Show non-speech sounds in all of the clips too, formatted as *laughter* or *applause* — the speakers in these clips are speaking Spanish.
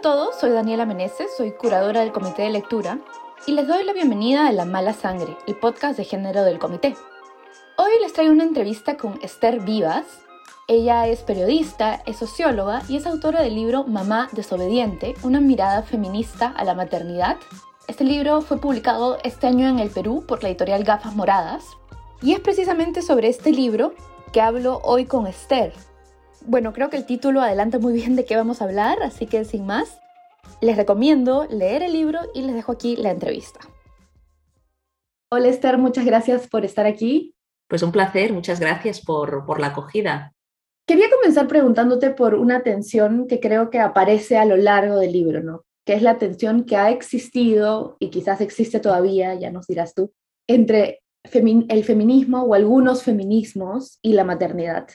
a todos, soy Daniela Meneses, soy curadora del Comité de Lectura y les doy la bienvenida a La Mala Sangre, el podcast de género del comité. Hoy les traigo una entrevista con Esther Vivas. Ella es periodista, es socióloga y es autora del libro Mamá desobediente, una mirada feminista a la maternidad. Este libro fue publicado este año en el Perú por la editorial Gafas Moradas y es precisamente sobre este libro que hablo hoy con Esther, bueno, creo que el título adelanta muy bien de qué vamos a hablar, así que sin más, les recomiendo leer el libro y les dejo aquí la entrevista. Hola Esther, muchas gracias por estar aquí. Pues un placer, muchas gracias por, por la acogida. Quería comenzar preguntándote por una tensión que creo que aparece a lo largo del libro, ¿no? Que es la tensión que ha existido y quizás existe todavía, ya nos dirás tú, entre el feminismo o algunos feminismos y la maternidad.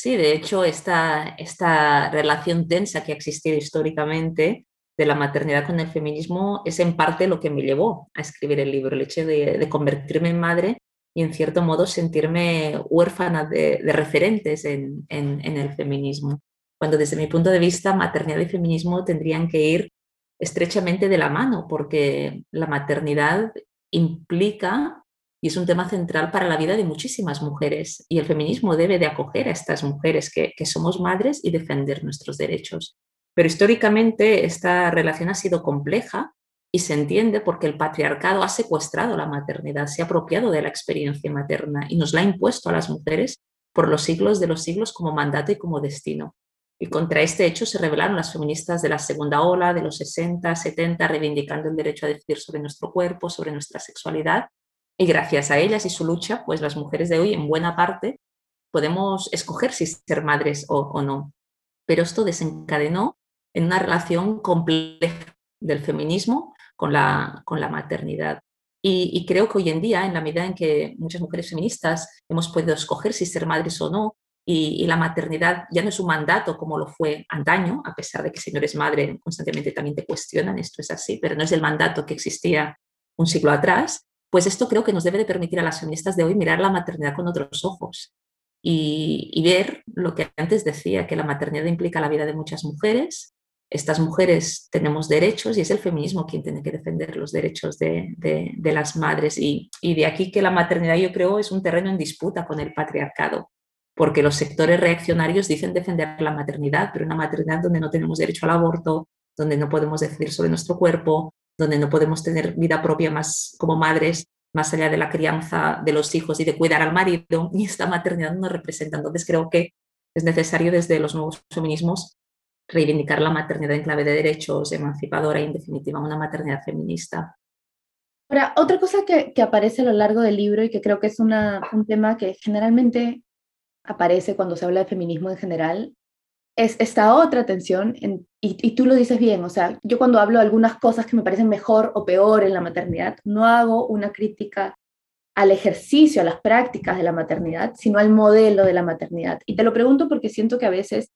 Sí, de hecho, esta, esta relación tensa que ha existido históricamente de la maternidad con el feminismo es en parte lo que me llevó a escribir el libro, el hecho de, convertirme en madre y en cierto modo sentirme huérfana de, referentes en, en, el feminismo, cuando desde mi punto de vista maternidad y feminismo tendrían que ir estrechamente de la mano, porque la maternidad implica y es un tema central para la vida de muchísimas mujeres y el feminismo debe de acoger a estas mujeres que, somos madres y defender nuestros derechos. Pero históricamente esta relación ha sido compleja y se entiende porque el patriarcado ha secuestrado la maternidad, se ha apropiado de la experiencia materna y nos la ha impuesto a las mujeres por los siglos de los siglos como mandato y como destino. Y contra este hecho se rebelaron las feministas de la segunda ola, de los 60, 70, reivindicando el derecho a decidir sobre nuestro cuerpo, sobre nuestra sexualidad y gracias a ellas y su lucha, pues las mujeres de hoy en buena parte podemos escoger si ser madres o, no. Pero esto desencadenó en una relación compleja del feminismo con la, con la maternidad. Y, creo que hoy en día, en la medida en que muchas mujeres feministas hemos podido escoger si ser madres o no, y, y, la maternidad ya no es un mandato como lo fue antaño, a pesar de que si no eres madre constantemente también te cuestionan, esto es así, pero no es el mandato que existía un siglo atrás, pues esto creo que nos debe de permitir a las feministas de hoy mirar la maternidad con otros ojos y, ver lo que antes decía, que la maternidad implica la vida de muchas mujeres. Estas mujeres tenemos derechos y es el feminismo quien tiene que defender los derechos de, las madres. Y, y de aquí que la maternidad yo creo es un terreno en disputa con el patriarcado, porque los sectores reaccionarios dicen defender la maternidad, pero una maternidad donde no tenemos derecho al aborto, donde no podemos decidir sobre nuestro cuerpo, donde no podemos tener vida propia más como madres, más allá de la crianza de los hijos y de cuidar al marido, y esta maternidad no representa. Entonces creo que es necesario desde los nuevos feminismos reivindicar la maternidad en clave de derechos, emancipadora y en definitiva una maternidad feminista. Ahora, otra cosa que, que aparece a lo largo del libro y que creo que es una, un tema que generalmente aparece cuando se habla de feminismo en general es esta otra tensión, y, tú lo dices bien, o sea, yo cuando hablo de algunas cosas que me parecen mejor o peor en la maternidad, no hago una crítica al ejercicio, a las prácticas de la maternidad, sino al modelo de la maternidad. Y te lo pregunto porque siento que a veces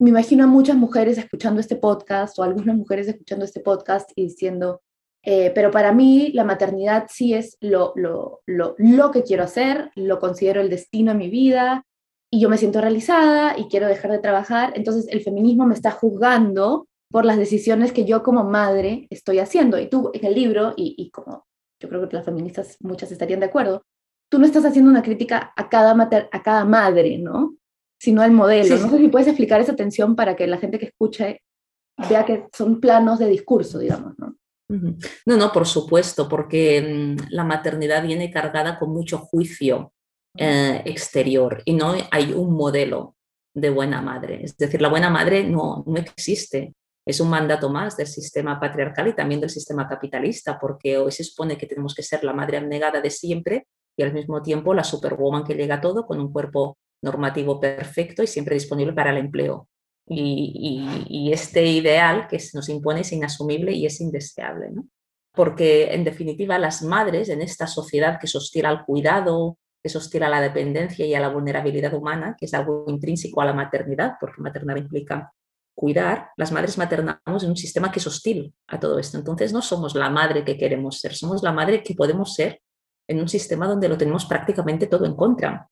me imagino a muchas mujeres escuchando este podcast o algunas mujeres escuchando este podcast y diciendo, eh, pero para mí la maternidad sí es lo, lo, lo, lo que quiero hacer, lo considero el destino de mi vida, y yo me siento realizada y quiero dejar de trabajar, entonces el feminismo me está juzgando por las decisiones que yo como madre estoy haciendo. Y tú en el libro, y, como yo creo que las feministas muchas estarían de acuerdo, tú no estás haciendo una crítica a cada, a cada madre, ¿no? Sino al modelo. No sé si puedes explicar esa tensión para que la gente que escuche vea que son planos de discurso, digamos, ¿no? No, no, por supuesto, porque mm, la maternidad viene cargada con mucho juicio eh, exterior y no hay un modelo de buena madre. Es decir, la buena madre no, no existe. Es un mandato más del sistema patriarcal y también del sistema capitalista, porque hoy se supone que tenemos que ser la madre abnegada de siempre y al mismo tiempo la superwoman que llega todo con un cuerpo normativo perfecto y siempre disponible para el empleo. Y, este ideal que nos impone es inasumible y es indeseable. Porque, en definitiva, las madres en esta sociedad que sostiene al cuidado, es hostil a la dependencia y a la vulnerabilidad humana, que es algo intrínseco a la maternidad, porque maternar implica cuidar, las madres maternamos en un sistema que es hostil a todo esto. Entonces no somos la madre que queremos ser, somos la madre que podemos ser en un sistema donde lo tenemos prácticamente todo en contra.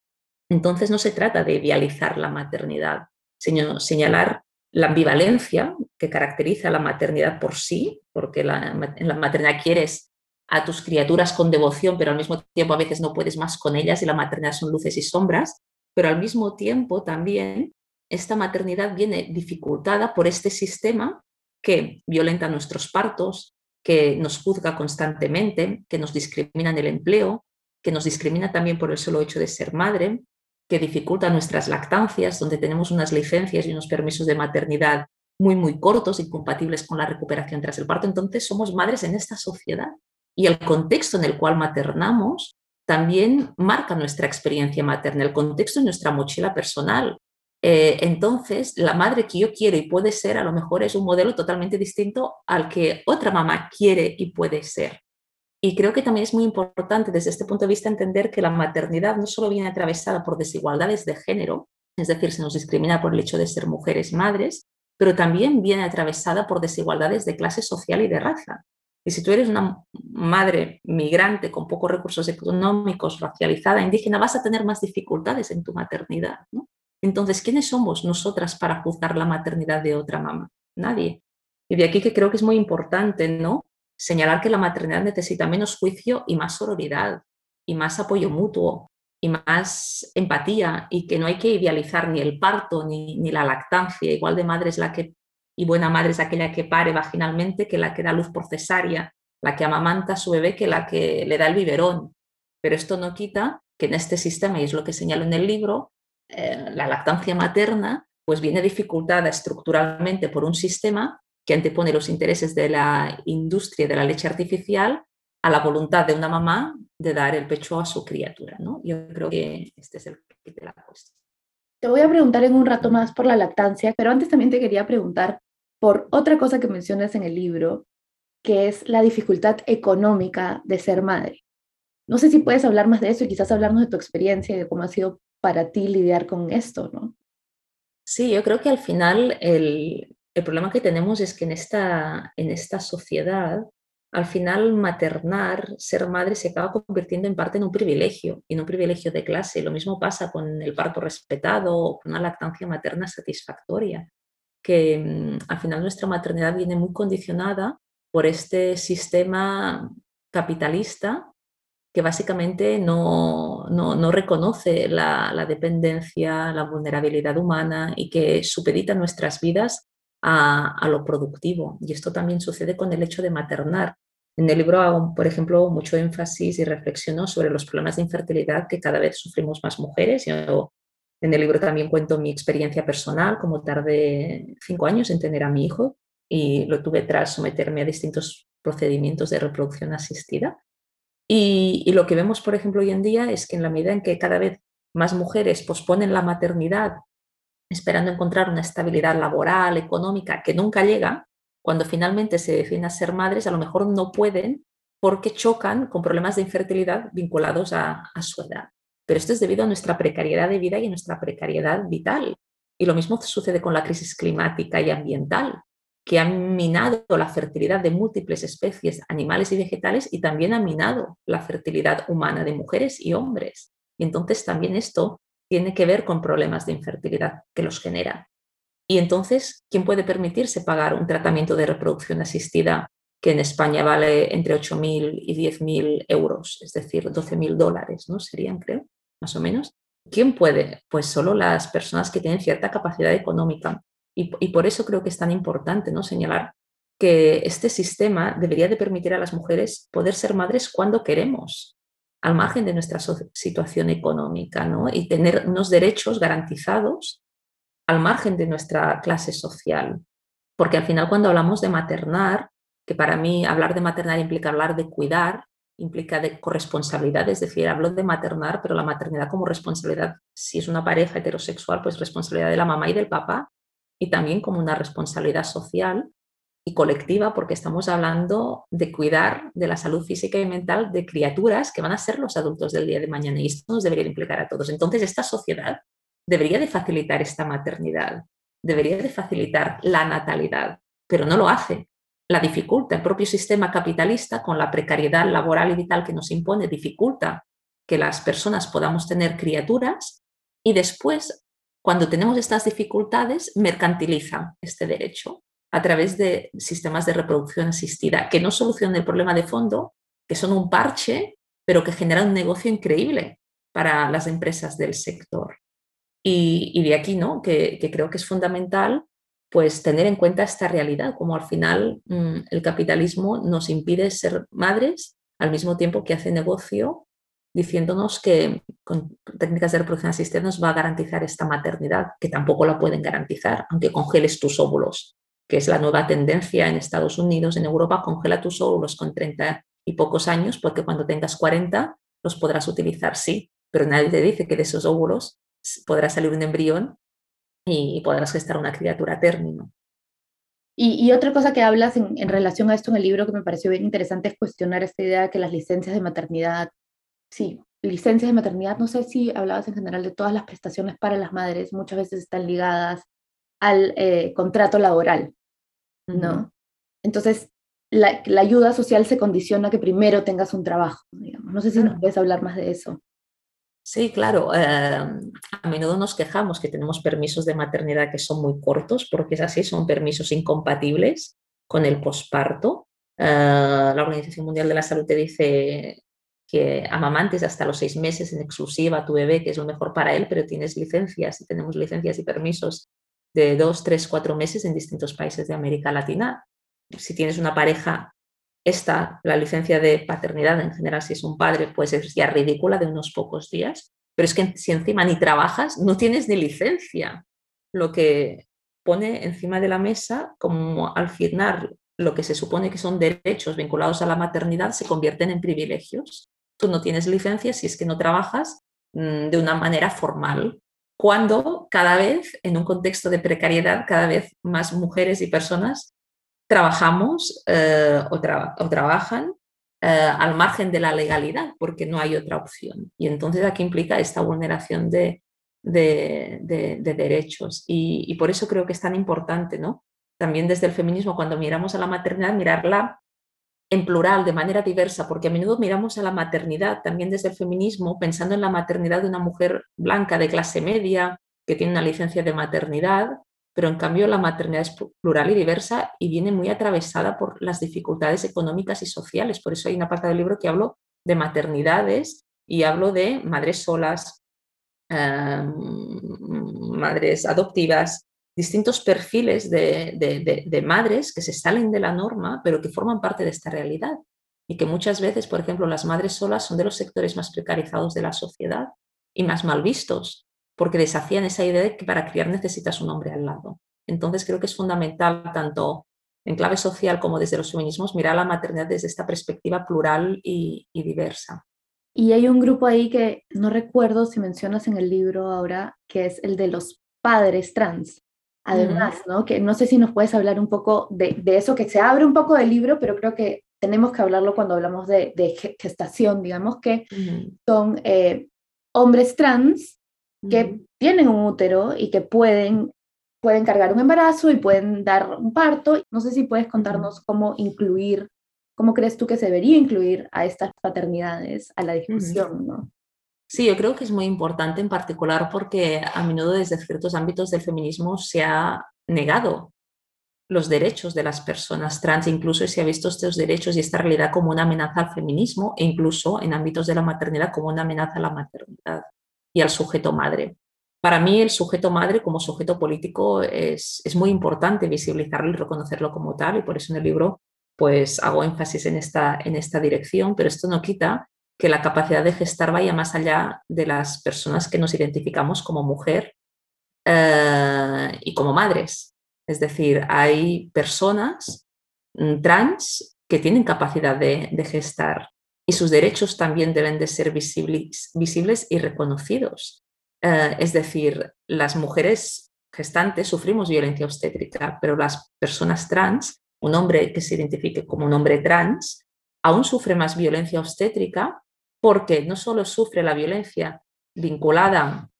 Entonces no se trata de idealizar la maternidad, sino señalar la ambivalencia que caracteriza la maternidad por sí, porque la, la maternidad quieres a tus criaturas con devoción, pero al mismo tiempo a veces no puedes más con ellas y la maternidad son luces y sombras, pero al mismo tiempo también esta maternidad viene dificultada por este sistema que violenta nuestros partos, que nos juzga constantemente, que nos discrimina en el empleo, que nos discrimina también por el solo hecho de ser madre, que dificulta nuestras lactancias, donde tenemos unas licencias y unos permisos de maternidad muy, muy cortos, incompatibles con la recuperación tras el parto. Entonces somos madres en esta sociedad y el contexto en el cual maternamos también marca nuestra experiencia materna, el contexto de nuestra mochila personal. Eh, entonces, la madre que yo quiero y puede ser, a lo mejor es un modelo totalmente distinto al que otra mamá quiere y puede ser. Y creo que también es muy importante desde este punto de vista entender que la maternidad no solo viene atravesada por desigualdades de género, es decir, se nos discrimina por el hecho de ser mujeres madres, pero también viene atravesada por desigualdades de clase social y de raza. Y si tú eres una madre migrante con pocos recursos económicos, racializada, indígena, vas a tener más dificultades en tu maternidad. Entonces, ¿quiénes somos nosotras para juzgar la maternidad de otra mamá? Nadie. Y de aquí que creo que es muy importante, ¿no? señalar que la maternidad necesita menos juicio y más sororidad y más apoyo mutuo y más empatía y que no hay que idealizar ni el parto ni, ni la lactancia. Igual de madre es la que, y buena madre es aquella que pare vaginalmente que la que da luz por cesárea, la que amamanta a su bebé que la que le da el biberón. Pero esto no quita que en este sistema, y es lo que señalo en el libro, eh, la lactancia materna pues viene dificultada estructuralmente por un sistema que antepone los intereses de la industria de la leche artificial a la voluntad de una mamá de dar el pecho a su criatura. ¿no? Yo creo que este es el de la cuestión. Te voy a preguntar en un rato más por la lactancia, pero antes también te quería preguntar por otra cosa que mencionas en el libro, que es la dificultad económica de ser madre. No sé si puedes hablar más de eso y quizás hablarnos de tu experiencia y de cómo ha sido para ti lidiar con esto, ¿no? Sí, yo creo que al final el, el problema que tenemos es que en esta, en esta sociedad, al final maternar, ser madre, se acaba convirtiendo en parte en un privilegio, y en un privilegio de clase. Lo mismo pasa con el parto respetado o con una lactancia materna satisfactoria, que mm, al final nuestra maternidad viene muy condicionada por este sistema capitalista que básicamente no, no, reconoce la, la, dependencia, la vulnerabilidad humana y que supedita nuestras vidas a, lo productivo. Y esto también sucede con el hecho de maternar. En el libro hago, por ejemplo, mucho énfasis y reflexiono sobre los problemas de infertilidad que cada vez sufrimos más mujeres. Yo en el libro también cuento mi experiencia personal, como tardé cinco años en tener a mi hijo y lo tuve tras someterme a distintos procedimientos de reproducción asistida. Y, lo que vemos, por ejemplo, hoy en día es que en la medida en que cada vez más mujeres posponen la maternidad esperando encontrar una estabilidad laboral, económica, que nunca llega, cuando finalmente se deciden a ser madres, a lo mejor no pueden porque chocan con problemas de infertilidad vinculados a, su edad. Pero esto es debido a nuestra precariedad de vida y a nuestra precariedad vital. Y lo mismo sucede con la crisis climática y ambiental, que ha minado la fertilidad de múltiples especies animales y vegetales y también ha minado la fertilidad humana de mujeres y hombres. Y entonces también esto tiene que ver con problemas de infertilidad que los genera. Y entonces, ¿quién puede permitirse pagar un tratamiento de reproducción asistida que en España vale entre 8.000 y 10.000 euros, es decir, 12.000 dólares, ¿no? Serían, creo, más o menos. ¿Quién puede? Pues solo las personas que tienen cierta capacidad económica. Y, por eso creo que es tan importante ¿no? señalar que este sistema debería de permitir a las mujeres poder ser madres cuando queremos, al margen de nuestra situación económica ¿no? y tener unos derechos garantizados al margen de nuestra clase social. Porque al final cuando hablamos de maternar, que para mí hablar de maternar implica hablar de cuidar, implica de corresponsabilidad, es decir, hablo de maternar, pero la maternidad como responsabilidad, si es una pareja heterosexual, pues responsabilidad de la mamá y del papá, y también como una responsabilidad social y colectiva porque estamos hablando de cuidar de la salud física y mental de criaturas que van a ser los adultos del día de mañana y esto nos debería implicar a todos. Entonces, esta sociedad debería de facilitar esta maternidad, debería de facilitar la natalidad, pero no lo hace. La dificulta el propio sistema capitalista con la precariedad laboral y vital que nos impone, dificulta que las personas podamos tener criaturas y después cuando tenemos estas dificultades, mercantiliza este derecho a través de sistemas de reproducción asistida, que no solucionan el problema de fondo, que son un parche, pero que generan un negocio increíble para las empresas del sector. Y, de aquí, ¿no? Que, creo que es fundamental pues tener en cuenta esta realidad, como al final mm, el capitalismo nos impide ser madres al mismo tiempo que hace negocio diciéndonos que con técnicas de reproducción asistida nos va a garantizar esta maternidad, que tampoco la pueden garantizar, aunque congeles tus óvulos, que es la nueva tendencia en Estados Unidos, en Europa, congela tus óvulos con 30 y pocos años, porque cuando tengas 40 los podrás utilizar, sí, pero nadie te dice que de esos óvulos podrá salir un embrión y podrás gestar una criatura a término. Y, otra cosa que hablas en, en, relación a esto en el libro que me pareció bien interesante es cuestionar esta idea de que las licencias de maternidad sí, licencias de maternidad, no sé si hablabas en general de todas las prestaciones para las madres, muchas veces están ligadas al eh, contrato laboral, ¿no? Entonces, la, ayuda social se condiciona a que primero tengas un trabajo, digamos. No sé si nos puedes hablar más de eso. Sí, claro. Eh, a menudo nos quejamos que tenemos permisos de maternidad que son muy cortos, porque es así, son permisos incompatibles con el posparto. Eh, la Organización Mundial de la Salud te dice que amamantes hasta los seis meses en exclusiva a tu bebé, que es lo mejor para él, pero tienes licencias y tenemos licencias y permisos de dos, tres, cuatro meses en distintos países de América Latina. Si tienes una pareja, esta, la licencia de paternidad en general, si es un padre, pues es ya ridícula de unos pocos días. Pero es que si encima ni trabajas, no tienes ni licencia. Lo que pone encima de la mesa, como al final lo que se supone que son derechos vinculados a la maternidad, se convierten en privilegios tú no tienes licencia si es que no trabajas mm, de una manera formal, cuando cada vez, en un contexto de precariedad, cada vez más mujeres y personas trabajamos eh, o, trabajan eh, al margen de la legalidad, porque no hay otra opción. Y entonces aquí implica esta vulneración de, derechos. Y, y, por eso creo que es tan importante, ¿no? También desde el feminismo, cuando miramos a la maternidad, mirarla en plural, de manera diversa, porque a menudo miramos a la maternidad también desde el feminismo, pensando en la maternidad de una mujer blanca de clase media que tiene una licencia de maternidad, pero en cambio la maternidad es plural y diversa y viene muy atravesada por las dificultades económicas y sociales. Por eso hay una parte del libro que hablo de maternidades y hablo de madres solas, em, madres adoptivas, distintos perfiles de, madres que se salen de la norma, pero que forman parte de esta realidad. Y que muchas veces, por ejemplo, las madres solas son de los sectores más precarizados de la sociedad y más mal vistos, porque desafían esa idea de que para criar necesitas un hombre al lado. Entonces creo que es fundamental, tanto en clave social como desde los feminismos, mirar la maternidad desde esta perspectiva plural y, y diversa. Y hay un grupo ahí que no recuerdo si mencionas en el libro ahora, que es el de los padres trans. Además, ¿no? Que no sé si nos puedes hablar un poco de, eso, que se abre un poco del libro, pero creo que tenemos que hablarlo cuando hablamos de, gestación, digamos que son eh, hombres trans que tienen un útero y que pueden, pueden cargar un embarazo y pueden dar un parto. No sé si puedes contarnos cómo incluir, cómo crees tú que se debería incluir a estas paternidades a la discusión, ¿no? Sí, yo creo que es muy importante en particular porque a menudo desde ciertos ámbitos del feminismo se ha negado los derechos de las personas trans, incluso se ha visto estos derechos y esta realidad como una amenaza al feminismo e incluso en ámbitos de la maternidad como una amenaza a la maternidad y al sujeto madre. Para mí el sujeto madre como sujeto político es, es muy importante visibilizarlo y reconocerlo como tal y por eso en el libro pues hago énfasis en esta, en esta dirección, pero esto no quita que la capacidad de gestar vaya más allá de las personas que nos identificamos como mujer eh, y como madres. Es decir, hay personas mm, trans que tienen capacidad de, gestar y sus derechos también deben de ser visibles, visibles y reconocidos. Eh, es decir, las mujeres gestantes sufrimos violencia obstétrica, pero las personas trans, un hombre que se identifique como un hombre trans, aún sufre más violencia obstétrica porque no solo sufre la violencia vinculada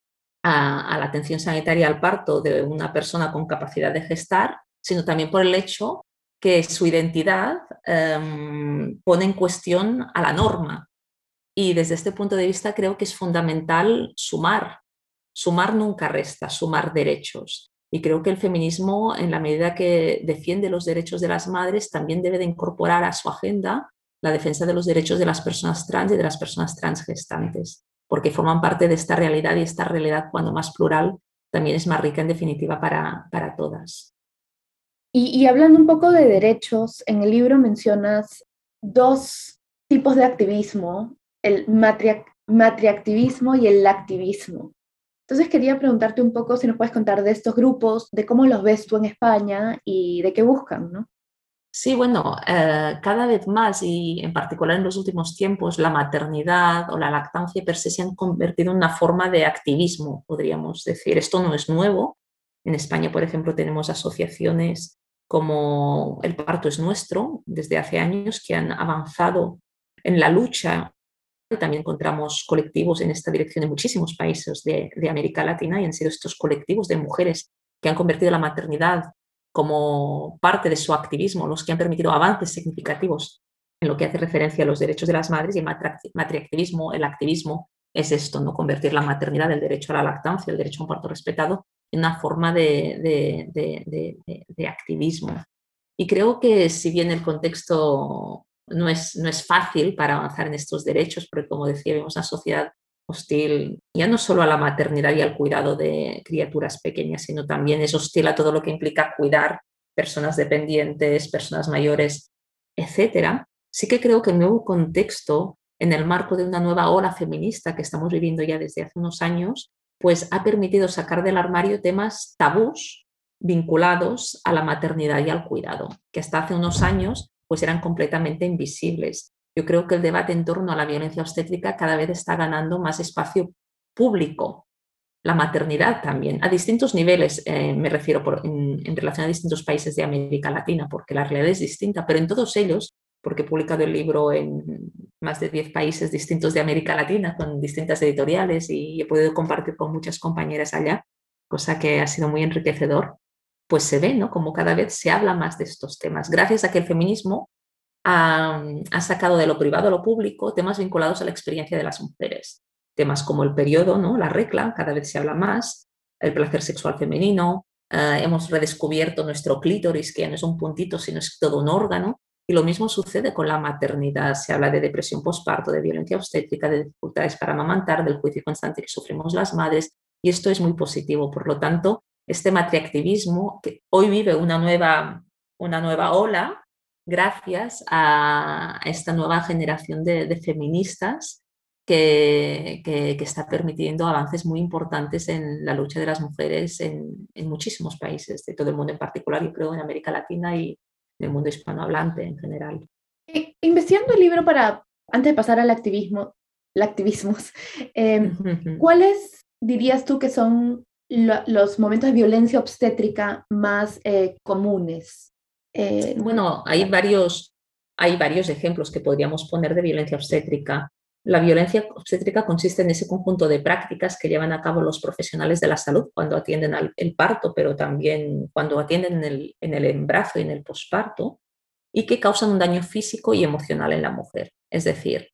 a, la atención sanitaria al parto de una persona con capacidad de gestar, sino también por el hecho que su identidad em, pone en cuestión a la norma. Y desde este punto de vista creo que es fundamental sumar, sumar nunca resta, sumar derechos. Y creo que el feminismo, en la medida que defiende los derechos de las madres, también debe de incorporar a su agenda la defensa de los derechos de las personas trans y de las personas transgestantes, porque forman parte de esta realidad y esta realidad, cuando más plural, también es más rica en definitiva para, para todas. Y, hablando un poco de derechos, en el libro mencionas dos tipos de activismo, el matriactivismo y el activismo. Entonces quería preguntarte un poco si nos puedes contar de estos grupos, de cómo los ves tú en España y de qué buscan, ¿no? Sí, bueno, eh, cada vez más y en particular en los últimos tiempos, la maternidad o la lactancia per se se han convertido en una forma de activismo, podríamos decir. Esto no es nuevo. En España, por ejemplo, tenemos asociaciones como El Parto es Nuestro desde hace años que han avanzado en la lucha. También encontramos colectivos en esta dirección en muchísimos países de, América Latina y han sido estos colectivos de mujeres que han convertido la maternidad como parte de su activismo, los que han permitido avances significativos en lo que hace referencia a los derechos de las madres y el matriactivismo, el activismo es esto, no convertir la maternidad, el derecho a la lactancia, el derecho a un parto respetado, una forma de, activismo. Y creo que si bien el contexto no es, no es fácil para avanzar en estos derechos, porque como decía, vemos una sociedad hostil ya no solo a la maternidad y al cuidado de criaturas pequeñas, sino también es hostil a todo lo que implica cuidar personas dependientes, personas mayores, etcétera. Sí que creo que el nuevo contexto, en el marco de una nueva ola feminista que estamos viviendo ya desde hace unos años, pues ha permitido sacar del armario temas tabús vinculados a la maternidad y al cuidado, que hasta hace unos años pues eran completamente invisibles. Yo creo que el debate en torno a la violencia obstétrica cada vez está ganando más espacio público. La maternidad también, a distintos niveles, eh, me refiero en, relación a distintos países de América Latina, porque la realidad es distinta, pero en todos ellos, porque he publicado el libro en más de 10 países distintos de América Latina, con distintas editoriales y he podido compartir con muchas compañeras allá, cosa que ha sido muy enriquecedor, pues se ve, ¿no? Como cada vez se habla más de estos temas, gracias a que el feminismo ha, sacado de lo privado a lo público temas vinculados a la experiencia de las mujeres. Temas como el periodo, ¿no? la regla, cada vez se habla más, el placer sexual femenino, eh, hemos redescubierto nuestro clítoris, que ya no es un puntito, sino es todo un órgano. Y lo mismo sucede con la maternidad. Se habla de depresión postparto, de violencia obstétrica, de dificultades para amamantar, del juicio constante que sufrimos las madres. Y esto es muy positivo. Por lo tanto, este matriactivismo, que hoy vive una nueva, una nueva ola, gracias a esta nueva generación de, feministas que, está permitiendo avances muy importantes en la lucha de las mujeres en, muchísimos países de todo el mundo, en particular yo creo en América Latina y en el mundo hispanohablante en general. Investigando el libro para, antes de pasar al activismo, el activismo, *laughs* em, *laughs* ¿cuáles dirías tú que son los momentos de violencia obstétrica más eh, comunes eh, bueno, hay varios, hay varios ejemplos que podríamos poner de violencia obstétrica. La violencia obstétrica consiste en ese conjunto de prácticas que llevan a cabo los profesionales de la salud cuando atienden al, el parto, pero también cuando atienden en el, en embarazo y en el posparto, y que causan un daño físico y emocional en la mujer. Es decir,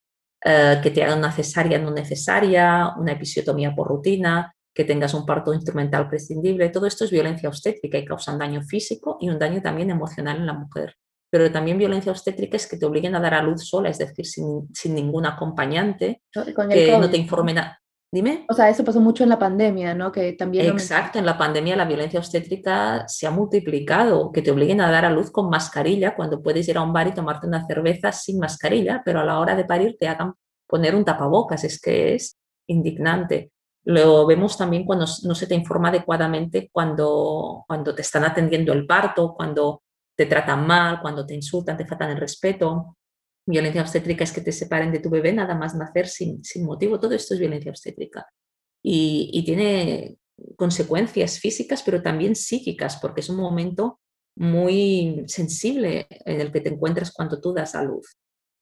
eh, que te hagan una cesárea no necesaria, una episiotomía por rutina, que tengas un parto instrumental prescindible, todo esto es violencia obstétrica y causa un daño físico y un daño también emocional en la mujer. Pero también violencia obstétrica es que te obliguen a dar a luz sola, es decir, sin, sin ningún acompañante, que no te informe nada. Dime. O sea, eso pasó mucho en la pandemia, ¿no? Que también. Exacto, en la pandemia la violencia obstétrica se ha multiplicado, que te obliguen a dar a luz con mascarilla cuando puedes ir a un bar y tomarte una cerveza sin mascarilla, pero a la hora de parir te hagan poner un tapabocas, es que es indignante. Lo vemos también cuando no se te informa adecuadamente cuando, cuando te están atendiendo el parto, cuando te tratan mal, cuando te insultan, te faltan el respeto. Violencia obstétrica es que te separen de tu bebé nada más nacer sin, sin motivo. Todo esto es violencia obstétrica. Y, y tiene consecuencias físicas, pero también psíquicas, porque es un momento muy sensible en el que te encuentras cuando tú das a luz.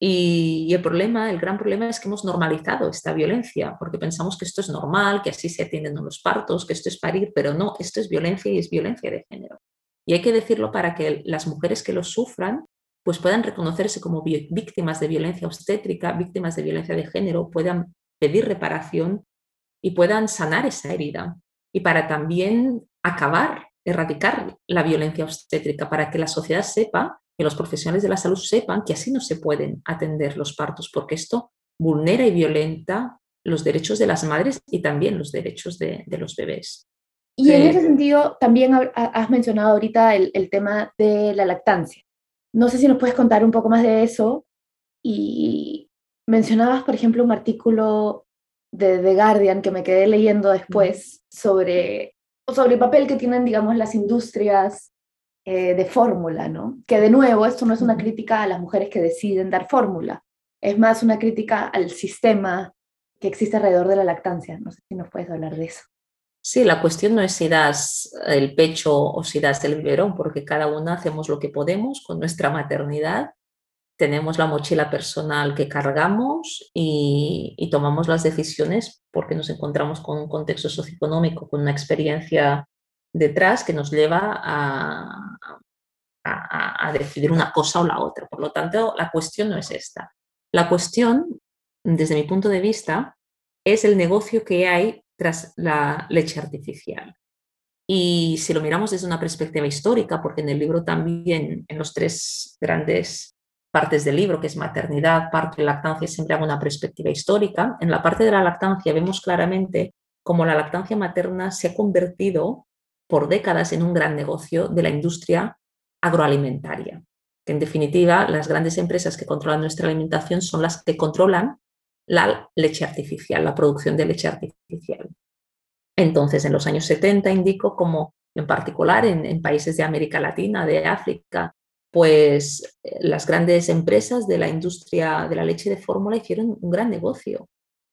Y, el problema, el gran problema es que hemos normalizado esta violencia, porque pensamos que esto es normal, que así se atienden los partos, que esto es parir, pero no, esto es violencia y es violencia de género. Y hay que decirlo para que las mujeres que lo sufran pues puedan reconocerse como víctimas de violencia obstétrica, víctimas de violencia de género, puedan pedir reparación y puedan sanar esa herida y para también acabar, erradicar la violencia obstétrica, para que la sociedad sepa, que los profesionales de la salud sepan que así no se pueden atender los partos, porque esto vulnera y violenta los derechos de las madres y también los derechos de, los bebés. Y en ese sentido, también has mencionado ahorita el, el, tema de la lactancia. No sé si nos puedes contar un poco más de eso. Y mencionabas, por ejemplo, un artículo de The Guardian que me quedé leyendo después sobre, sobre el papel que tienen, digamos, las industrias eh, de fórmula, ¿no? Que de nuevo, esto no es una crítica a las mujeres que deciden dar fórmula, es más una crítica al sistema que existe alrededor de la lactancia. No sé si nos puedes hablar de eso. Sí, la cuestión no es si das el pecho o si das el biberón, porque cada una hacemos lo que podemos con nuestra maternidad tenemos la mochila personal que cargamos y, tomamos las decisiones porque nos encontramos con un contexto socioeconómico, con una experiencia detrás que nos lleva a, a, decidir una cosa o la otra. Por lo tanto, la cuestión no es esta. La cuestión, desde mi punto de vista, es el negocio que hay tras la leche artificial. Y si lo miramos desde una perspectiva histórica, porque en el libro también, en los tres grandes partes del libro, que es maternidad, parto y lactancia, siempre hago una perspectiva histórica. En la parte de la lactancia vemos claramente cómo la lactancia materna se ha convertido por décadas en un gran negocio de la industria agroalimentaria. Que en definitiva, las grandes empresas que controlan nuestra alimentación son las que controlan la leche artificial, la producción de leche artificial. Entonces, en los años 70 indico como en particular en, países de América Latina, de África, pues eh, las grandes empresas de la industria de la leche de fórmula hicieron un gran negocio,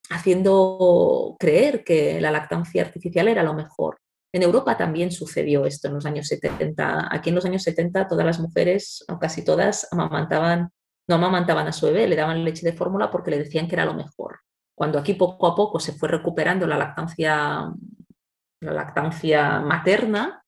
haciendo creer que la lactancia artificial era lo mejor. En Europa también sucedió esto en los años 70. Aquí en los años 70 todas las mujeres, o casi todas, amamantaban, no amamantaban a su bebé, le daban leche de fórmula porque le decían que era lo mejor. Cuando aquí poco a poco se fue recuperando la lactancia, la lactancia materna,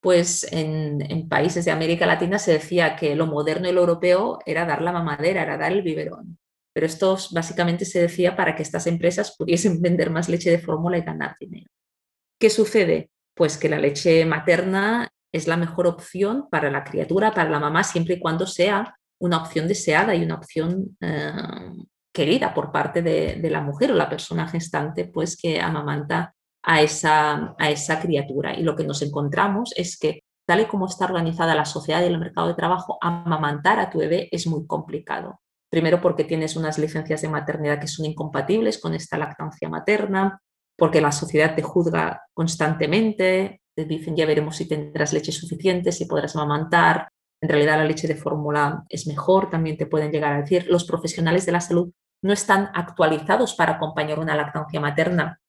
pues en, países de América Latina se decía que lo moderno y lo europeo era dar la mamadera, era dar el biberón. Pero esto básicamente se decía para que estas empresas pudiesen *laughs* vender más leche de fórmula y ganar dinero. ¿Qué sucede? Pues que la leche materna es la mejor opción para la criatura, para la mamá, siempre y cuando sea una opción deseada y una opción eh, querida por parte de, la mujer o la persona gestante, pues que amamanta a esa, a esa criatura. Y lo que nos encontramos es que tal y como está organizada la sociedad y el mercado de trabajo, amamantar a tu bebé es muy complicado. Primero porque tienes unas licencias de maternidad que son incompatibles con esta lactancia materna, porque la sociedad te juzga constantemente, te dicen ya veremos si tendrás leche suficiente, si podrás amamantar, en realidad la leche de fórmula es mejor, también te pueden llegar a decir, los profesionales de la salud no están actualizados para acompañar una lactancia materna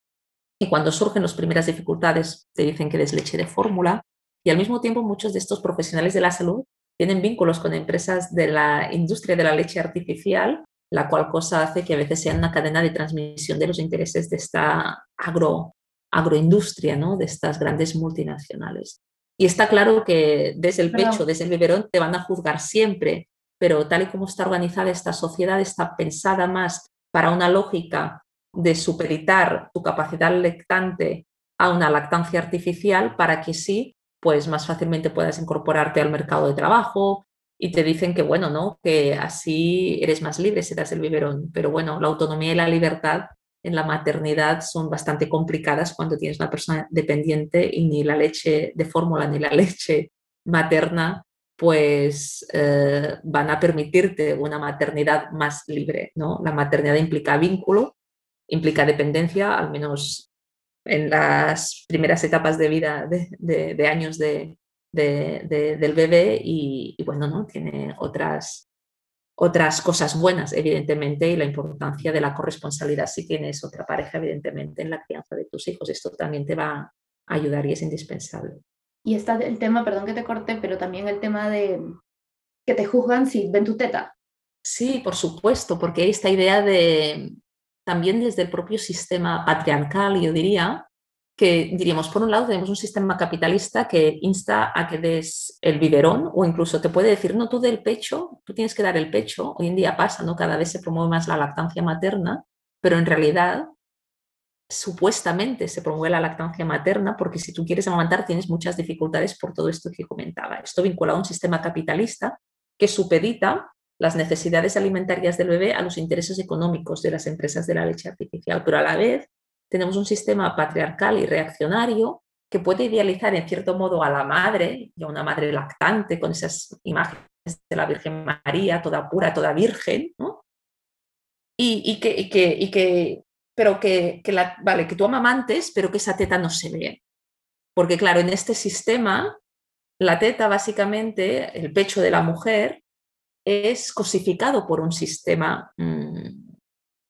y cuando surgen las primeras dificultades te dicen que des leche de fórmula y al mismo tiempo muchos de estos profesionales de la salud tienen vínculos con empresas de la industria de la leche artificial, la cual cosa hace que a veces sea una cadena de transmisión de los intereses de esta agro, agroindustria, ¿no? de estas grandes multinacionales. Y está claro que desde el pecho, desde el biberón, te van a juzgar siempre, pero tal y como está organizada esta sociedad, está pensada más para una lógica de superitar tu capacidad lectante a una lactancia artificial para que sí, pues más fácilmente puedas incorporarte al mercado de trabajo y te dicen que bueno, ¿no? Que así eres más libre si das el biberón, pero bueno, la autonomía y la libertad en la maternidad son bastante complicadas cuando tienes una persona dependiente y ni la leche de fórmula ni la *laughs* leche materna pues eh, van a permitirte una maternidad más libre, ¿no? La maternidad implica vínculo implica dependencia, al menos en las primeras etapas de vida de, años de, del bebé y, bueno, ¿no? tiene otras, otras cosas buenas, evidentemente, y la importancia de la corresponsabilidad si tienes otra pareja, evidentemente, en la crianza de tus hijos. Esto también te va a ayudar y es indispensable. Y está el tema, perdón que te corte, pero también el tema de que te juzgan si ven tu teta. Sí, por supuesto, porque esta idea de, también desde el propio sistema patriarcal, yo diría, que diríamos, por un lado tenemos un sistema capitalista que insta a que des el biberón o incluso te puede decir, no, tú del pecho, tú tienes que dar el pecho. Hoy en día pasa, ¿no? Cada vez se promueve más la lactancia materna, pero en realidad supuestamente se promueve la lactancia materna, porque si tú quieres amamantar tienes muchas dificultades por todo esto que comentaba. Esto vinculado a un sistema capitalista que supedita las necesidades alimentarias del bebé a los intereses económicos de las empresas de la leche artificial, pero a la vez tenemos un sistema patriarcal y reaccionario que puede idealizar en cierto modo a la madre y a una madre lactante con esas imágenes de la Virgen María, toda pura, toda virgen, ¿no? Y, que, que, pero que, la, vale, que tú amamantes, pero que esa teta no se ve. Porque claro, en este sistema, la teta básicamente, el pecho de la mujer, es cosificado por un sistema mm,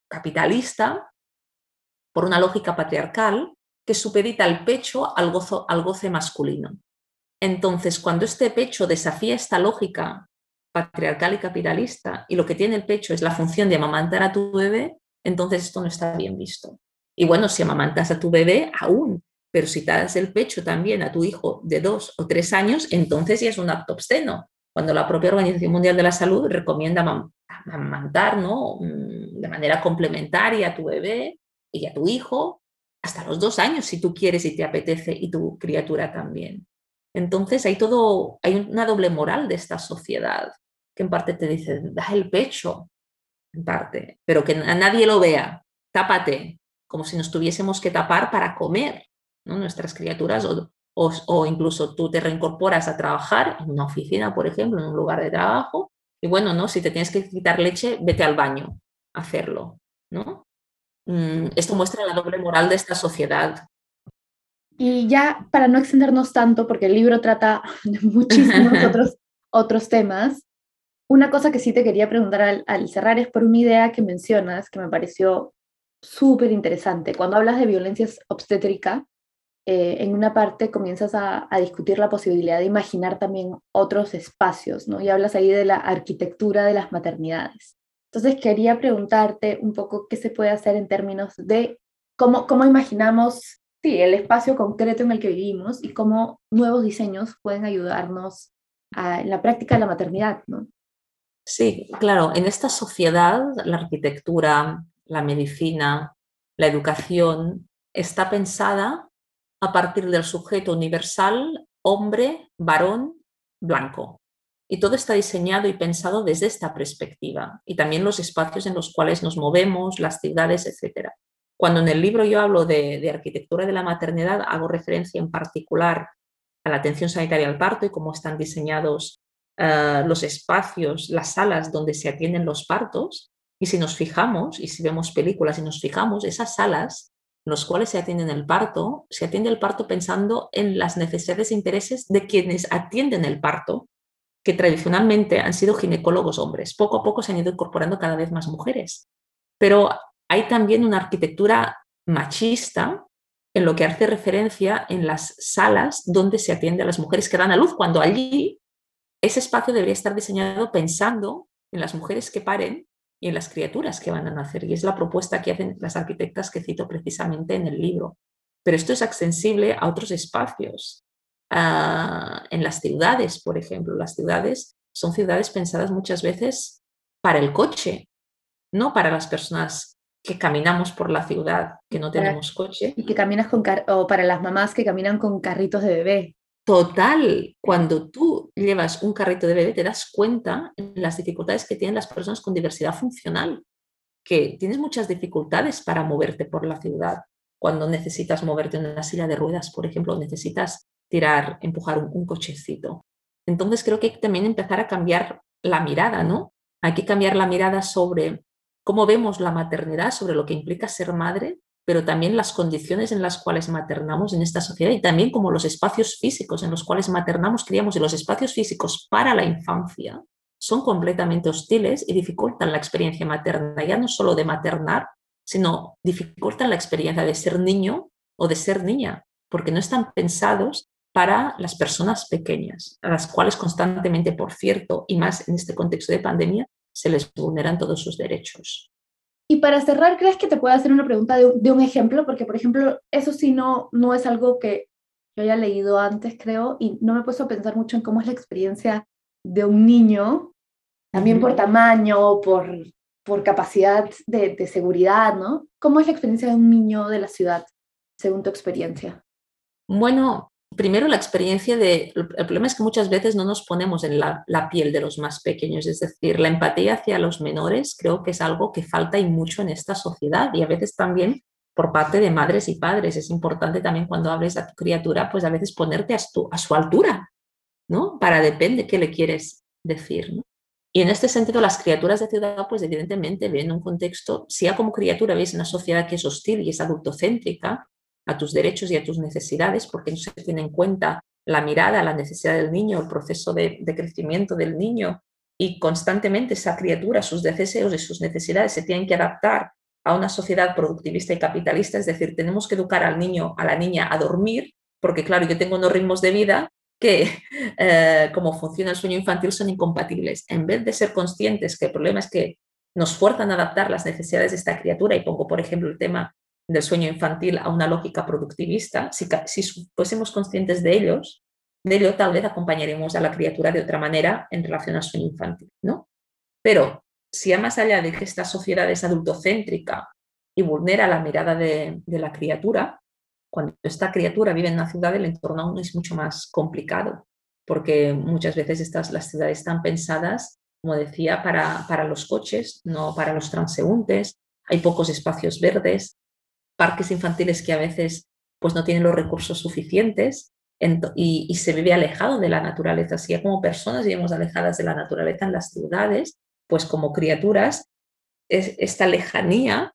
capitalista, por una lógica patriarcal, que supedita el pecho al, gozo, al goce masculino. Entonces, cuando este pecho desafía esta lógica patriarcal y capitalista y lo que tiene el pecho es la función de amamantar a tu bebé, entonces esto no está bien visto. Y bueno, si amamantas a tu bebé, aún, pero si te das el pecho también a tu hijo de dos o tres años, entonces ya es un acto obsceno, cuando la propia Organización Mundial de la Salud recomienda amamantar ¿no? Mm, de manera complementaria a tu bebé y a tu hijo hasta los dos años si tú quieres y te apetece y tu criatura también. Entonces hay todo, hay una doble moral de esta sociedad que en parte te dice, da el pecho, en parte, pero que a nadie lo vea, tápate, como si nos tuviésemos que tapar para comer, ¿no? Nuestras criaturas o, o, incluso tú te reincorporas a trabajar en una oficina, por ejemplo, en un lugar de trabajo, y bueno, ¿no? Si te tienes que quitar leche, vete al baño a hacerlo, ¿no? Mm, esto muestra la doble moral de esta sociedad. Y ya para no extendernos tanto, porque el libro trata *laughs* de muchísimos *laughs* otros, otros temas, una cosa que sí te quería preguntar al, al cerrar es por una idea que mencionas que me pareció súper interesante. Cuando hablas de violencia obstétrica, eh, en una parte comienzas a, discutir la posibilidad de imaginar también otros espacios, ¿no? Y hablas ahí de la arquitectura de las maternidades. Entonces quería preguntarte un poco qué se puede hacer en términos de cómo, cómo imaginamos sí, el espacio concreto en el que vivimos y cómo nuevos diseños pueden ayudarnos en la práctica de la maternidad, ¿no? Sí, claro, en esta sociedad la arquitectura, la medicina, la educación está pensada a partir del sujeto universal hombre, varón, blanco. Y todo está diseñado y pensado desde esta perspectiva y también los espacios en los cuales nos movemos, las ciudades, etc. Cuando en el libro yo hablo de, arquitectura de la maternidad, hago referencia en particular a la atención sanitaria al parto y cómo están diseñados eh, los espacios, las salas donde se atienden los partos. Y si nos fijamos, y si vemos películas y nos fijamos, esas salas los cuales se atienden el parto, se atiende el parto pensando en las necesidades e intereses de quienes atienden el parto, que tradicionalmente han sido ginecólogos hombres. Poco a poco se han ido incorporando cada vez más mujeres. Pero hay también una arquitectura machista en lo que hace referencia en las salas donde se atiende a las mujeres que dan a luz, cuando allí ese espacio debería estar diseñado pensando en las mujeres que paren y en las criaturas que van a nacer. Y es la propuesta que hacen las arquitectas que cito precisamente en el libro. Pero esto es accesible a otros espacios. En las ciudades, por ejemplo, las ciudades son ciudades pensadas muchas veces para el coche, no para las personas que caminamos por la ciudad, que no tenemos coche. Y que caminas con o para las mamás que caminan con carritos de bebé. Total, cuando tú llevas un carrito de bebé te das cuenta de las dificultades que tienen las personas con diversidad funcional, que tienes muchas dificultades para moverte por la ciudad. Cuando necesitas moverte en una silla de ruedas, por ejemplo, necesitas tirar, empujar un, un cochecito. Entonces creo que hay que también empezar a cambiar la mirada, ¿no? Hay que cambiar la mirada sobre cómo vemos la maternidad, sobre lo que implica ser madre pero también las condiciones en las cuales maternamos en esta sociedad y también como los espacios físicos en los cuales maternamos, criamos y los espacios físicos para la infancia son completamente hostiles y dificultan la experiencia materna, ya no solo de maternar, sino dificultan la experiencia de ser niño o de ser niña, porque no están pensados para las personas pequeñas, a las cuales constantemente, por cierto, y más en este contexto de pandemia, se les vulneran todos sus derechos. Y para cerrar, ¿crees que te puedo hacer una pregunta de, un ejemplo? Porque, por ejemplo, eso sí no, no es algo que yo haya leído antes, creo, y no me he puesto a pensar mucho en cómo es la experiencia de un niño, también por tamaño, por, por capacidad de, de seguridad, ¿no? ¿Cómo es la experiencia de un niño de la ciudad, según tu experiencia? Bueno, primero la experiencia de, el problema es que muchas veces no nos ponemos en la, piel de los más pequeños, es decir, la empatía hacia los menores creo que es algo que falta y mucho en esta sociedad y a veces también por parte de madres y padres. Es importante también cuando hables a tu criatura, pues a veces ponerte a, a su altura, ¿no? Para depende qué le quieres decir, ¿no? Y en este sentido, las criaturas de ciudad, pues evidentemente ven un contexto, si ya como criatura veis una sociedad que es hostil y es adultocéntrica, a tus derechos y a tus necesidades, porque no se tiene en cuenta la mirada, la necesidad del niño, el proceso de, crecimiento del niño y constantemente esa criatura, sus deseos y sus necesidades se tienen que adaptar a una sociedad productivista y capitalista, es decir, tenemos que educar al niño, a la niña a dormir, porque claro, yo tengo unos ritmos de vida que, *laughs* eh, como funciona el sueño infantil, son incompatibles. En vez de ser conscientes que el problema es que nos fuerzan a adaptar las necesidades de esta criatura, y pongo, por ejemplo, el tema del sueño infantil a una lógica productivista, si, si fuésemos conscientes de ellos, de ello tal vez acompañaremos a la criatura de otra manera en relación al sueño infantil, ¿no? Pero si a más allá de que esta sociedad es adultocéntrica y vulnera la mirada de, la criatura, cuando esta criatura vive en una ciudad, el entorno aún es mucho más complicado, porque muchas veces estas, las ciudades están pensadas, como decía, para, para los coches, no para los transeúntes, hay pocos espacios verdes, parques infantiles que a veces pues no tienen los recursos suficientes y, se vive alejado de la naturaleza. Así como personas vivimos alejadas de la naturaleza en las ciudades, pues como criaturas, es, esta lejanía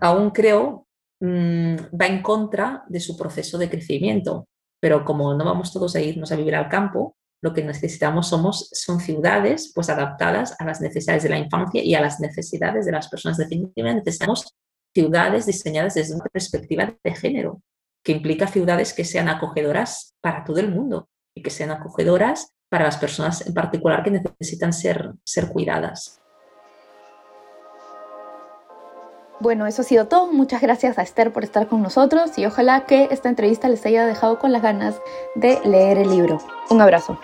aún creo mm, va en contra de su proceso de crecimiento. Pero como no vamos todos a irnos a vivir al campo, lo que necesitamos somos, son ciudades pues adaptadas a las necesidades de la infancia y a las necesidades de las personas. Definitivamente necesitamos ciudades diseñadas desde una perspectiva de género, que implica ciudades que sean acogedoras para todo el mundo y que sean acogedoras para las personas en particular que necesitan ser, ser cuidadas. Bueno, eso ha sido todo. Muchas gracias a Esther por estar con nosotros y ojalá que esta entrevista les haya dejado con las ganas de leer el libro. Un abrazo.